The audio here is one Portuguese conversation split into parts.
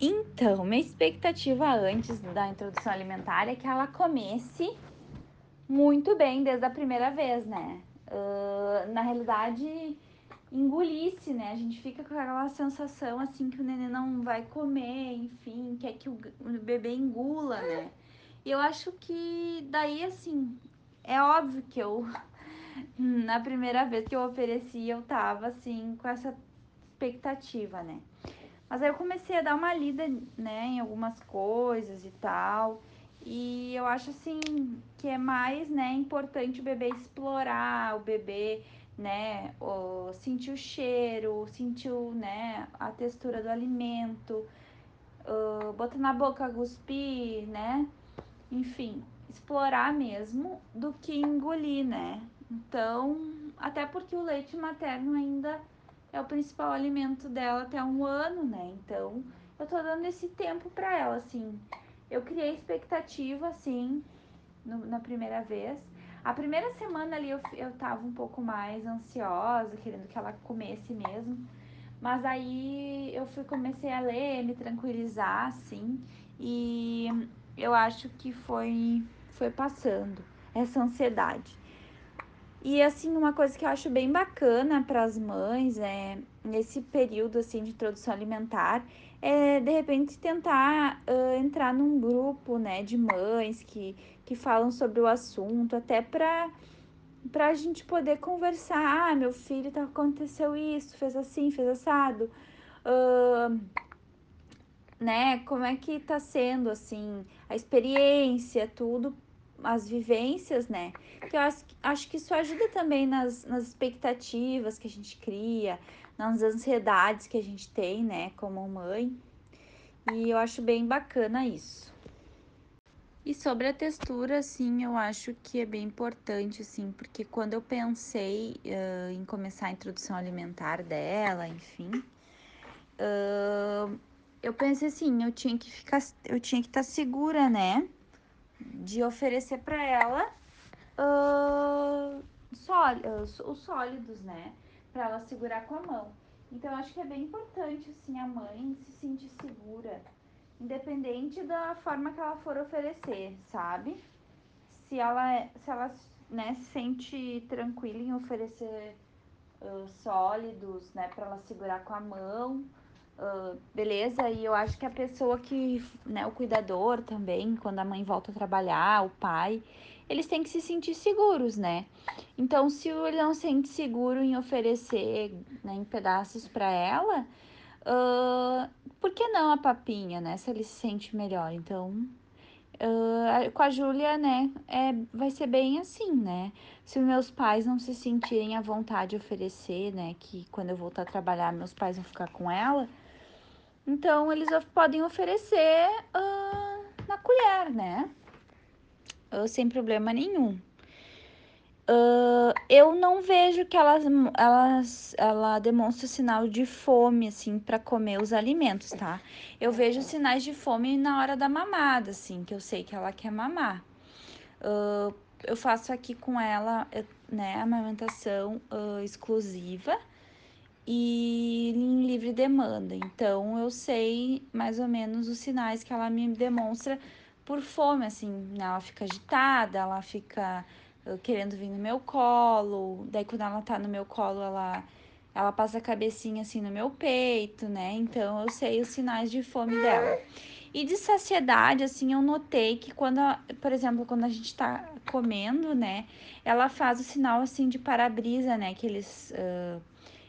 Então, minha expectativa antes da introdução alimentar é que ela comesse muito bem desde a primeira vez, né? Uh, na realidade, engolisse, né? A gente fica com aquela sensação assim que o neném não vai comer, enfim, quer que o, bebê engula, né? E eu acho que daí, assim, é óbvio que eu, na primeira vez que eu ofereci, eu tava assim, com essa expectativa, né? Mas aí eu comecei a dar uma lida, né, em algumas coisas e tal. E eu acho assim que é mais, né, importante o bebê explorar, o bebê, né, o, sentir o cheiro, sentir, né, a textura do alimento, uh, botar na boca, cuspir, né, enfim, explorar mesmo do que engolir, né. Então, até porque o leite materno ainda é o principal alimento dela até um ano, né? Então, eu tô dando esse tempo para ela, assim. Eu criei expectativa, assim, no, na primeira vez. A primeira semana ali eu, eu tava um pouco mais ansiosa, querendo que ela comesse mesmo. Mas aí eu fui, comecei a ler, me tranquilizar, assim. E eu acho que foi, foi passando essa ansiedade. E assim, uma coisa que eu acho bem bacana para as mães é nesse período assim de introdução alimentar é de repente tentar uh, entrar num grupo, né, de mães que, que falam sobre o assunto, até para para a gente poder conversar, ah, meu filho tá aconteceu isso, fez assim, fez assado. Uh, né, como é que tá sendo assim a experiência, tudo as vivências, né? Que eu acho, acho que isso ajuda também nas, nas expectativas que a gente cria, nas ansiedades que a gente tem, né, como mãe. E eu acho bem bacana isso. E sobre a textura, assim, eu acho que é bem importante, assim, porque quando eu pensei uh, em começar a introdução alimentar dela, enfim, uh, eu pensei assim, eu tinha que ficar, eu tinha que estar tá segura, né? De oferecer para ela uh, os sólidos, né? Para ela segurar com a mão. Então, acho que é bem importante, assim, a mãe se sentir segura, independente da forma que ela for oferecer, sabe? Se ela, se ela né, se sente tranquila em oferecer uh, sólidos, né, para ela segurar com a mão, Uh, beleza? E eu acho que a pessoa que, né, o cuidador também, quando a mãe volta a trabalhar, o pai, eles têm que se sentir seguros, né? Então, se ele não se sente seguro em oferecer, né, em pedaços para ela, uh, por que não a papinha, né? Se ele se sente melhor. Então, uh, com a Júlia, né, é, vai ser bem assim, né? Se meus pais não se sentirem à vontade de oferecer, né, que quando eu voltar a trabalhar, meus pais vão ficar com ela então, eles podem oferecer uh, na colher, né? Uh, sem problema nenhum. Uh, eu não vejo que elas, elas, ela demonstra sinal de fome, assim, para comer os alimentos, tá? Eu vejo sinais de fome na hora da mamada, assim, que eu sei que ela quer mamar. Uh, eu faço aqui com ela, né, amamentação uh, exclusiva e em livre demanda. Então eu sei mais ou menos os sinais que ela me demonstra por fome, assim, ela fica agitada, ela fica uh, querendo vir no meu colo, daí quando ela tá no meu colo, ela ela passa a cabecinha assim no meu peito, né? Então eu sei os sinais de fome dela. E de saciedade, assim, eu notei que quando, por exemplo, quando a gente tá comendo, né, ela faz o sinal assim de para-brisa, né, que eles uh,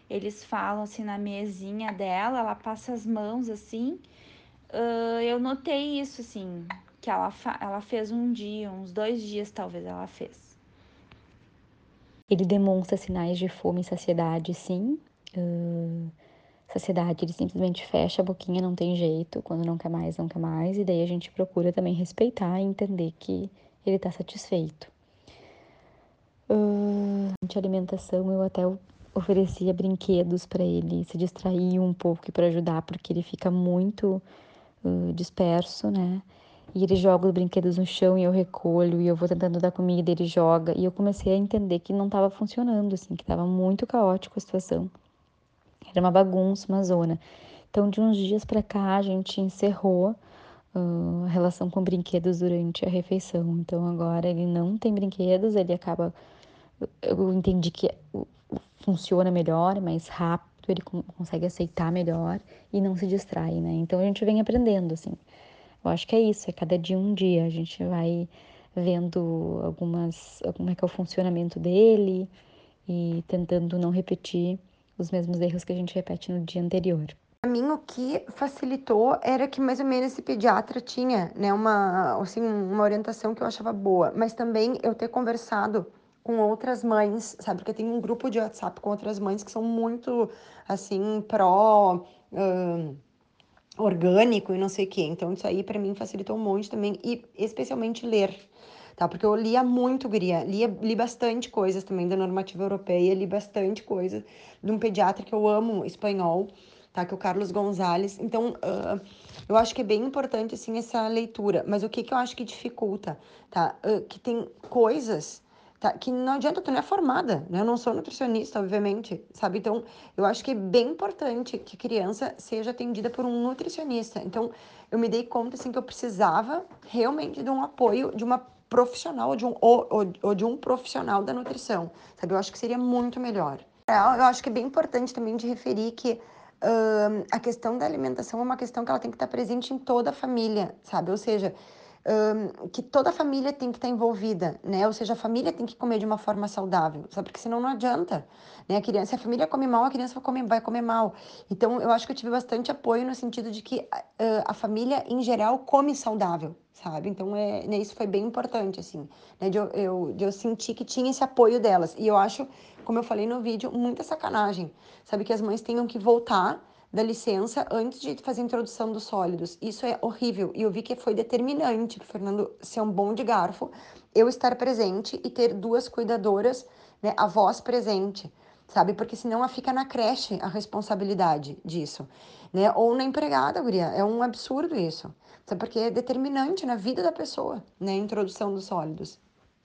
eles falam assim na mesinha dela, ela passa as mãos assim. Uh, eu notei isso, assim, que ela, ela fez um dia, uns dois dias talvez ela fez. Ele demonstra sinais de fome e saciedade, sim. Uh, saciedade, ele simplesmente fecha a boquinha, não tem jeito. Quando não quer mais, não quer mais. E daí a gente procura também respeitar e entender que ele tá satisfeito. Uh, de alimentação, eu até oferecia brinquedos para ele se distrair um pouco e para ajudar, porque ele fica muito uh, disperso, né? E ele joga os brinquedos no chão e eu recolho e eu vou tentando dar comida, ele joga. E eu comecei a entender que não estava funcionando, assim, que estava muito caótico a situação. Era uma bagunça, uma zona. Então, de uns dias para cá, a gente encerrou uh, a relação com brinquedos durante a refeição. Então, agora ele não tem brinquedos, ele acaba. Eu entendi que funciona melhor, mais rápido, ele consegue aceitar melhor e não se distrai, né? Então, a gente vem aprendendo, assim. Eu acho que é isso, é cada dia um dia. A gente vai vendo algumas, como é que é o funcionamento dele e tentando não repetir os mesmos erros que a gente repete no dia anterior. Para mim, o que facilitou era que mais ou menos esse pediatra tinha, né, uma, assim, uma orientação que eu achava boa, mas também eu ter conversado com outras mães, sabe? Porque tem um grupo de WhatsApp com outras mães que são muito, assim, pró. Uh, orgânico e não sei o quê. Então, isso aí para mim facilitou um monte também, e especialmente ler, tá? Porque eu lia muito, guria, lia, li bastante coisas também da normativa europeia, li bastante coisa de um pediatra que eu amo, espanhol, tá? Que é o Carlos Gonzalez. Então, uh, eu acho que é bem importante, assim, essa leitura. Mas o que que eu acho que dificulta, tá? Uh, que tem coisas Tá? Que não adianta, tu não é formada, né? Eu não sou nutricionista, obviamente, sabe? Então, eu acho que é bem importante que criança seja atendida por um nutricionista. Então, eu me dei conta, assim, que eu precisava realmente de um apoio de uma profissional de um, ou, ou, ou de um profissional da nutrição, sabe? Eu acho que seria muito melhor. Eu acho que é bem importante também de referir que uh, a questão da alimentação é uma questão que ela tem que estar presente em toda a família, sabe? Ou seja, um, que toda a família tem que estar envolvida, né? Ou seja, a família tem que comer de uma forma saudável, sabe? Porque senão não adianta, né? A criança, se a família come mal, a criança vai comer, vai comer mal. Então, eu acho que eu tive bastante apoio no sentido de que uh, a família, em geral, come saudável, sabe? Então, é, né, isso foi bem importante, assim, né? De eu, eu, de eu sentir que tinha esse apoio delas. E eu acho, como eu falei no vídeo, muita sacanagem, sabe? Que as mães tenham que voltar da licença antes de fazer a introdução dos sólidos. Isso é horrível. E eu vi que foi determinante para Fernando ser um bom de garfo, eu estar presente e ter duas cuidadoras, né, avós presente, sabe? Porque senão ela fica na creche a responsabilidade disso, né? Ou na empregada, guria. É um absurdo isso. Sabe? Porque é determinante na vida da pessoa, né, a introdução dos sólidos.